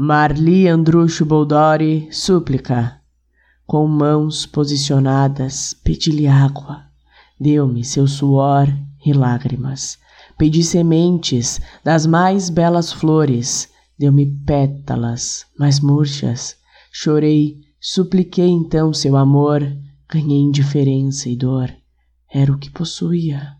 Marli Andrucho Boldori, súplica. Com mãos posicionadas, pedi-lhe água. Deu-me seu suor e lágrimas. Pedi sementes das mais belas flores. Deu-me pétalas mais murchas. Chorei, supliquei então seu amor. Ganhei indiferença e dor. Era o que possuía.